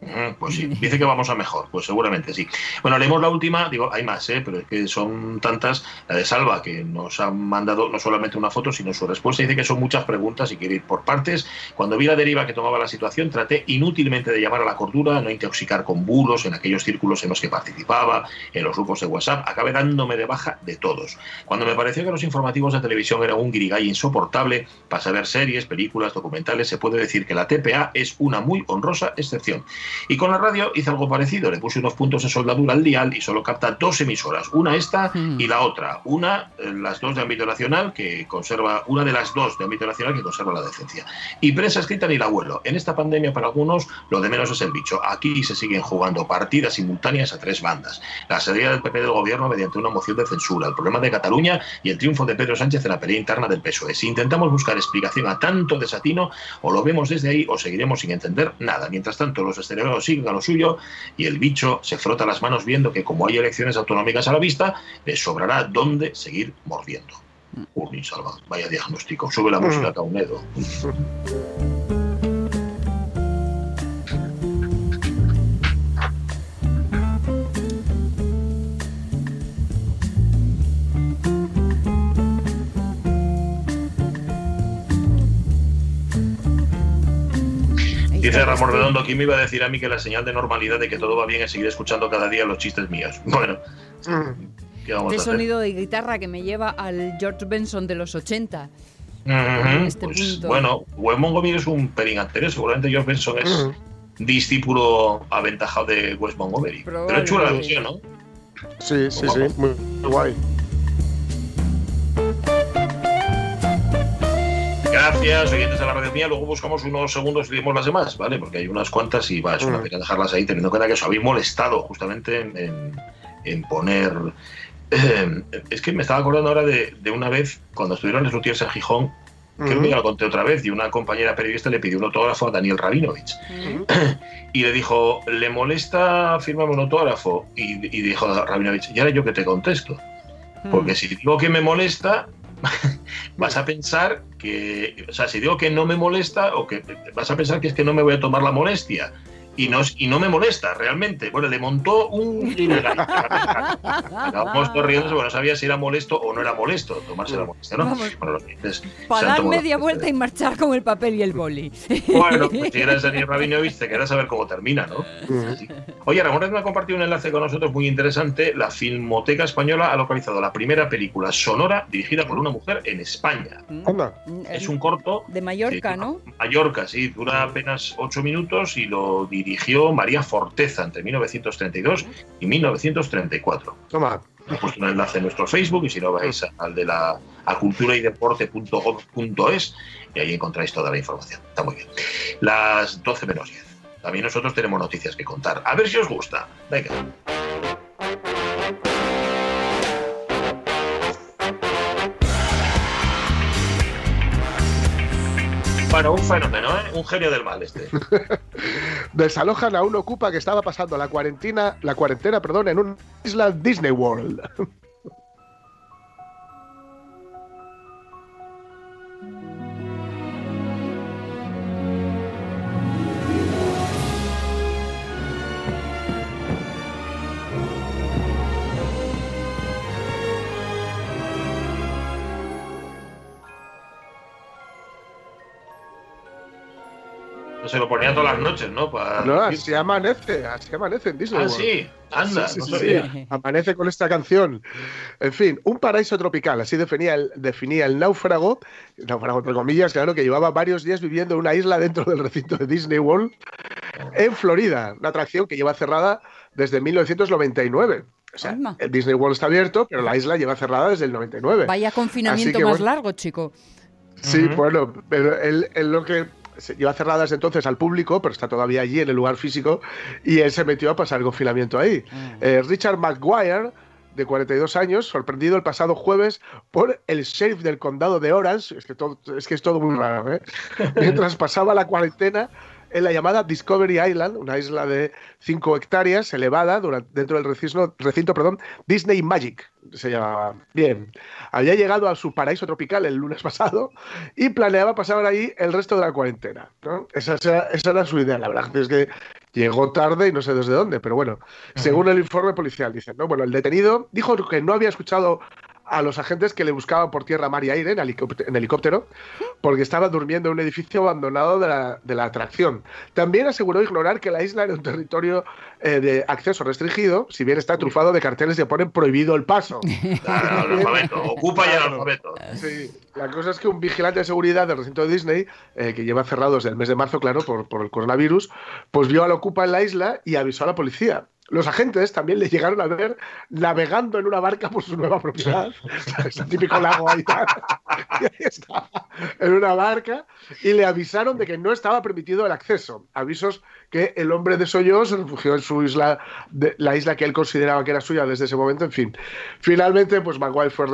Mm, Pues sí, <laughs> dice que vamos a mejor, pues seguramente sí. Bueno, leemos la última, digo, hay más, ¿eh? pero es que son tantas. La de Salva, que nos ha mandado no solamente una foto, sino su respuesta. Dice que son muchas preguntas y quiere ir por partes. Cuando vi la deriva que tomaba la situación, traté inútilmente de llamar a la cordura, no intoxicar con bulos en aquellos círculos en los que participaba, en los grupos de WhatsApp. Acabé dándome de baja de todos. Cuando me pareció que los informativos de televisión eran un guirigay insoportable, para saber series, películas, documentales, se puede decir que la TPA es una muy honrosa excepción. Y con la radio hice algo parecido, le puse unos puntos de soldadura al dial y solo capta dos emisoras, una esta y la otra. Una, eh, las dos de ámbito nacional, que conserva, una de las dos de ámbito nacional que conserva la decencia. Y prensa escrita ni el abuelo. En esta pandemia, para algunos, lo de menos es el bicho. Aquí se siguen jugando partidas simultáneas a tres bandas. La salida del PP del gobierno mediante una moción de censura, el problema de Cataluña y el triunfo de Pedro Sánchez en la pelea interna del PSOE. Si intentamos buscar explicación a tanto desatino, o lo vemos desde ahí o seguiremos sin entender nada. Mientras tanto, los exteriores siguen a lo suyo y el bicho se frota las manos viendo que como hay elecciones autonómicas a la vista, le sobrará dónde seguir mordiendo. Uy, salva, vaya diagnóstico. Sube la música, Caunedo. <laughs> Dice Ramón Redondo, ¿quién me iba a decir a mí que la señal de normalidad de que todo va bien es seguir escuchando cada día los chistes míos? <laughs> Bueno, ¿qué vamos Este a hacer? sonido de guitarra que me lleva al George Benson de los 80. Ujú, en este pues, punto. bueno, Wes Montgomery es un pelín anterior, seguramente George Benson es discípulo aventajado de Wes Montgomery. Pero es chula la versión, ¿no? Sí, sí, sí, muy, muy guay. Gracias, oyentes de la radio mía. Luego buscamos unos segundos y leemos las demás, ¿vale? Porque hay unas cuantas y va, es una Mm. pena dejarlas ahí, teniendo en cuenta que os habéis molestado justamente en, en- en poner. eh, <clears throat> es que me estaba acordando ahora de, de una vez cuando estuvieron en Lutiers en Gijón, creo Ujú. que ya lo conté otra vez, y una compañera periodista le pidió un autógrafo a Daniel Rabinovich. <clears throat> Y le dijo, ¿le molesta firmarme un autógrafo? Y, y dijo Rabinovich, y ahora yo que te contesto. Porque si digo que me molesta, <laughs> vas a pensar que, o sea, si digo que no me molesta, o que vas a pensar que es que no me voy a tomar la molestia. Y no, y no me molesta, realmente. Bueno, le montó un... <laughs> Estábamos riéndose, bueno, no sabía si era molesto o no era molesto tomarse la molestia, ¿no? Vamos. Bueno, Para dar media vuelta y marchar con el papel y el boli. <laughs> Bueno, pues si eres Daniel Rabinovich, te quedas a ver cómo termina, ¿no? Oye, Ramón Red me ha compartido un enlace con nosotros muy interesante. La Filmoteca Española ha localizado la primera película sonora dirigida por una mujer en España. Anda. Es un corto. De Mallorca, Sí, ¿no? Mallorca, sí, dura apenas ocho minutos y lo dirigió María Forteza entre 1932 y 1934. Toma. He puesto un enlace en nuestro Facebook y si no vais al de la a culturaydeporte.gov.es y ahí encontráis toda la información. Está muy bien. Las 12 menos 10. También nosotros tenemos noticias que contar. A ver si os gusta. Venga. Bueno, un fenómeno, ¿eh? Un genio del mal este. <laughs> Desalojan a un ocupa que estaba pasando la cuarentena, la cuarentena, perdón, en una isla Disney World. Lo ponía todas las noches, ¿no? Para- No, así amanece, así amanece en Disney. Ah, World. sí, anda, Sí, sí, no sí, sabía. sí. Amanece con esta canción. En fin, un paraíso tropical, así definía el, definía el náufrago, náufrago entre comillas, claro, que llevaba varios días viviendo en una isla dentro del recinto de Disney World en Florida, una atracción que lleva cerrada desde 1999. O sea, el Disney World está abierto, pero la isla lleva cerrada desde el 99. Vaya confinamiento que, más bueno, largo, chico. Sí, bueno, pero él, él lo que lleva cerrada desde entonces al público, pero está todavía allí en el lugar físico, y él se metió a pasar el confinamiento ahí. Eh, Richard McGuire, de 42 años, sorprendido el pasado jueves por el sheriff del condado de Orange, es que, todo, es, que es todo muy raro, ¿eh? <laughs> mientras pasaba la cuarentena en la llamada Discovery Island, una isla de 5 hectáreas elevada durante, dentro del recinto, recinto perdón, Disney Magic, se llamaba. Bien, había llegado a su paraíso tropical el lunes <laughs> pasado y planeaba pasar ahí el resto de la cuarentena. ¿no? Esa, esa- esa era su idea, la verdad es que llegó tarde y no sé desde dónde, pero bueno, según el informe policial, dicen, ¿no? Bueno, el detenido dijo que no había escuchado a los agentes que le buscaban por tierra, mar y aire en, helicóptero, en helicóptero, porque estaba durmiendo en un edificio abandonado de la, de la atracción. También aseguró ignorar que la isla era un territorio eh, de acceso restringido, si bien está trufado de carteles que ponen prohibido el paso. <laughs> Claro, el alfabeto, ocupa ya el alfabeto. Sí, la cosa es que un vigilante de seguridad del recinto de Disney, eh, que lleva cerrado desde el mes de marzo, claro, por, por el coronavirus, pues vio al ocupa en la isla y avisó a la policía. Los agentes también le llegaron a ver navegando en una barca por su nueva propiedad. <laughs> es típico lago <laughs> ahí. estaba, en una barca, y le avisaron de que no estaba permitido el acceso. Avisos que el hombre desoyó, se refugió en su isla, de- la isla que él consideraba que era suya desde ese momento, en fin. Finalmente, pues Maguire fue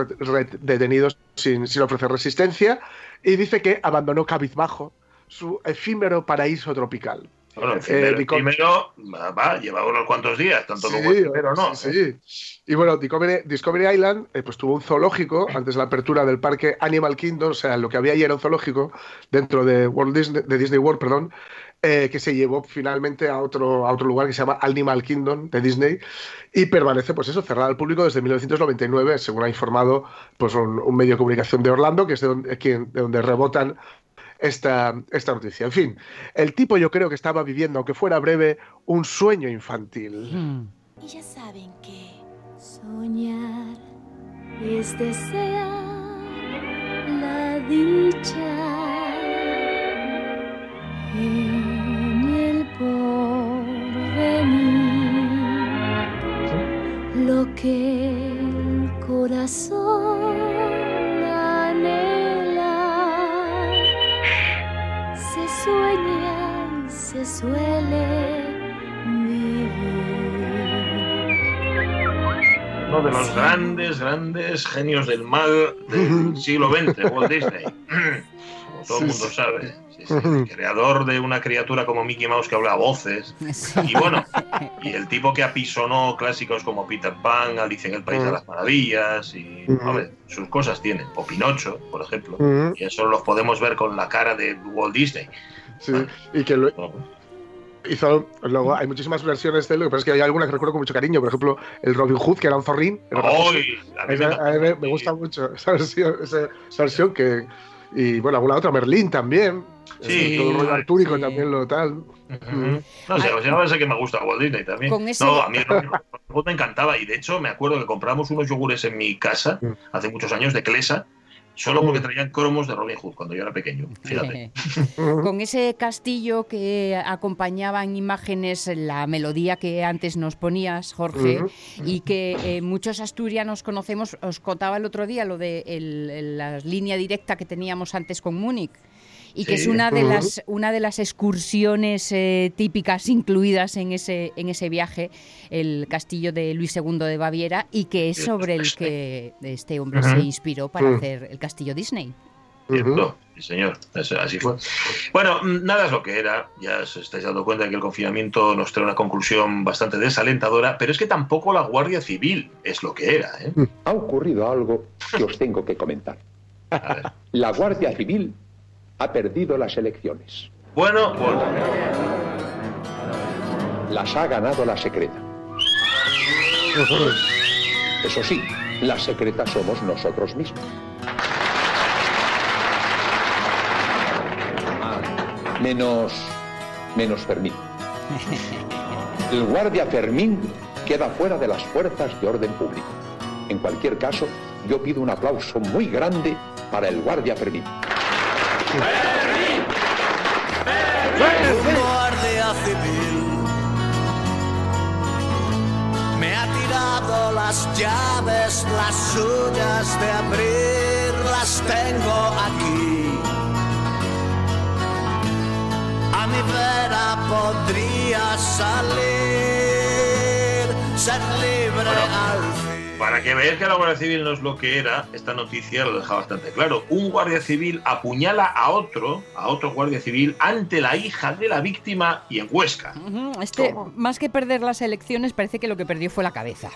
detenido sin, sin ofrecer resistencia y dice que abandonó cabizbajo su efímero paraíso tropical. Bueno, el Eh, primero, Dicom- primero va, va, lleva unos cuantos días, tanto como Sí, ¿no? sí, sí. Y bueno, Discovery, Discovery Island eh, pues tuvo un zoológico antes de la apertura del parque Animal Kingdom, o sea, lo que había ahí era un zoológico dentro de, Walt Disney, de Disney World, perdón, eh, que se llevó finalmente a otro, a otro lugar que se llama Animal Kingdom de Disney y permanece, pues eso, cerrada al público desde 1999, según ha informado pues un, un medio de comunicación de Orlando, que es de donde, quien- de donde rebotan esta, esta noticia. En fin, el tipo yo creo que estaba viviendo, aunque fuera breve, un sueño infantil. Y ya saben que soñar es desear la dicha Lo que el corazón anhela. Se sueña y se suele Uno de los grandes, grandes genios del mal del <laughs> siglo XX, Walt Disney. <laughs> Todo el mundo sabe. Sí. <laughs> Creador de una criatura como Mickey Mouse que habla a voces. Y bueno, y el tipo que apisonó clásicos como Peter Pan, Alicia en el País de las Maravillas, y a ver, sus cosas tienen. O Pinocho, por ejemplo. Ujú. Y eso los podemos ver con la cara de Walt Disney. Sí, y que lo hizo. Luego hay muchísimas versiones de él, pasa es que hay algunas que recuerdo con mucho cariño. Por ejemplo, el Robin Hood, que era un zorrín. era. ¡Ay! A mí Esa- me- a mí me, me gusta mucho esa versión, esa, esa versión que. Y bueno, alguna otra, Merlín también. Sí. Eh, todo el rollo artúrico Sí. también lo tal. No sé, o sea, no sé que me gusta Walt Disney también. Con ese- No, a mí me encantaba. Y de hecho, me acuerdo que compramos unos yogures en mi casa hace muchos años de Clesa, solo porque traían cromos de Robin Hood cuando yo era pequeño. <laughs> Fíjate. <laughs> Con ese castillo que acompañaba en imágenes la melodía que antes nos ponías, Jorge, Ujú. y que eh, muchos asturianos conocemos. Os contaba el otro día lo de el- el- la línea directa que teníamos antes con Múnich. Y que Sí. es una de las una de las excursiones eh, típicas incluidas en ese en ese viaje, el castillo de Luis II de Baviera, y que es sobre el que este hombre se inspiró para Ujú. hacer el castillo Disney. Cierto, sí, señor. Eso- así fue. Bueno, mm, nada es lo que era. Ya os estáis dando cuenta de que el confinamiento nos trae una conclusión bastante desalentadora, pero es que tampoco la Guardia Civil es lo que era. ¿eh? Ha ocurrido algo que os tengo que comentar. La Guardia Civil ha perdido las elecciones. Bueno, bueno. Las ha ganado la secreta. Eso sí, la secreta somos nosotros mismos. Menos menos Fermín. El guardia Fermín queda fuera de las fuerzas de orden público. En cualquier caso, yo pido un aplauso muy grande para el guardia Fermín. Un guardia civil me ha tirado las llaves, las suyas de abrir, las tengo aquí. A mi vera podría salir, ser libre al fin. Para que veáis que la Guardia Civil no es lo que era, esta noticia lo deja bastante claro. Un guardia civil apuñala a otro, a otro guardia civil, ante la hija de la víctima y en Huesca. Este, más que perder las elecciones, parece que lo que perdió fue la cabeza.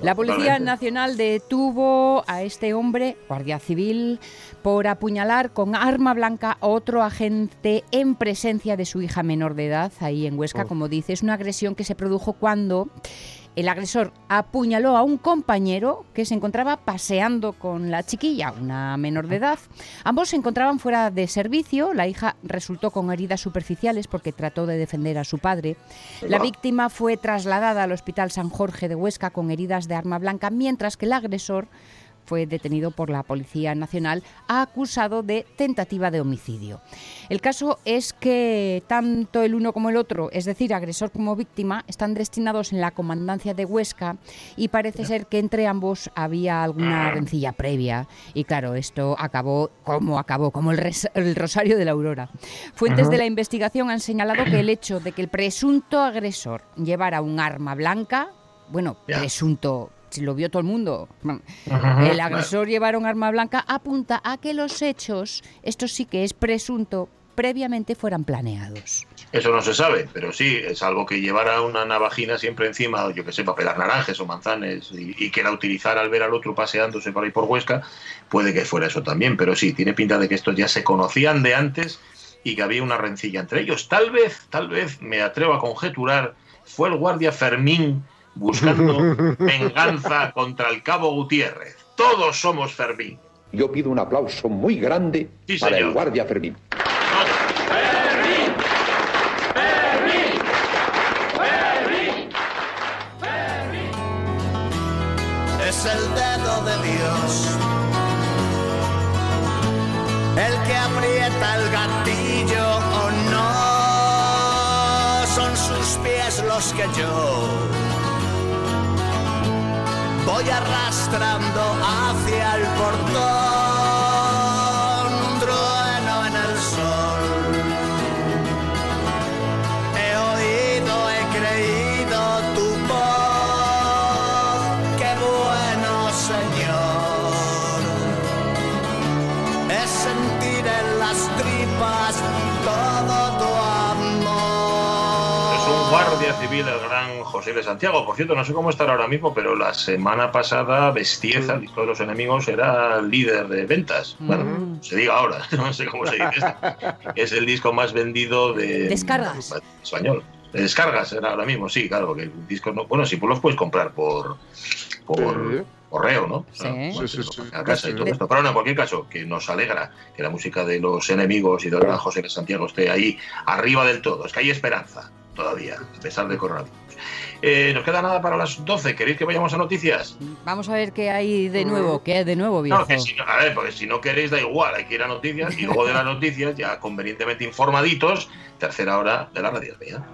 La Policía Totalmente. Nacional detuvo a este hombre, guardia civil, por apuñalar con arma blanca a otro agente en presencia de su hija menor de edad, ahí en Huesca, como dice. Es una agresión que se produjo cuando el agresor apuñaló a un compañero que se encontraba paseando con la chiquilla, una menor de edad. Ambos se encontraban fuera de servicio. La hija resultó con heridas superficiales porque trató de defender a su padre. La Va. víctima fue trasladada al Hospital San Jorge de Huesca con heridas de arma blanca, mientras que el agresor fue detenido por la Policía Nacional acusado de tentativa de homicidio. El caso es que tanto el uno como el otro, es decir, agresor como víctima, están destinados en la comandancia de Huesca y parece ser que entre ambos había alguna rencilla previa. Y claro, esto acabó como acabó, como el, res- el rosario de la aurora. Fuentes de la investigación han señalado que el hecho de que el presunto agresor llevara un arma blanca, bueno, presunto, lo vio todo el mundo, Ajá. el agresor llevara un arma blanca, apunta a que los hechos, esto sí que es presunto, previamente fueran planeados. Eso no se sabe, pero sí, es algo que llevara una navajina siempre encima, yo que sé, para pelar naranjes o manzanes, y, y que la utilizara al ver al otro paseándose por ahí por Huesca, puede que fuera eso también, pero sí, tiene pinta de que estos ya se conocían de antes y que había una rencilla entre ellos. Tal vez, tal vez, me atrevo a conjeturar, fue el guardia Fermín buscando <laughs> venganza contra el cabo Gutiérrez. Todos somos Fermín. Yo pido un aplauso muy grande Sí, para el guardia Fermín. es el dedo de Dios. El que aprieta el gatillo o no, son sus pies los que yo voy arrastrando hacia el portón. Guardia civil, el gran José de Santiago. Por cierto, no sé cómo estará ahora mismo, pero la semana pasada Bestieza, el disco de los enemigos, era líder de ventas. Bueno, se diga ahora, <laughs> no sé cómo se dice esto. Es el disco más vendido de Descargas. español. De descargas era ahora mismo, sí, claro, porque el disco no. Bueno, sí, pues los puedes comprar por. por correo, ¿no? Sí. Bueno, Sí, sí, sí. a casa y todo De- esto. Pero bueno, en cualquier caso, que nos alegra que la música de los enemigos y del gran José de Santiago esté ahí arriba del todo. Es que hay esperanza todavía, a pesar del coronavirus. Eh, nos queda nada para las 12. ¿Queréis que vayamos a noticias? Vamos a ver qué hay de nuevo, qué hay de nuevo, viejo. No, que si no- a ver, porque si no queréis da igual, hay que ir a noticias y luego de las noticias, ya convenientemente informaditos, tercera hora de la radio. Mía.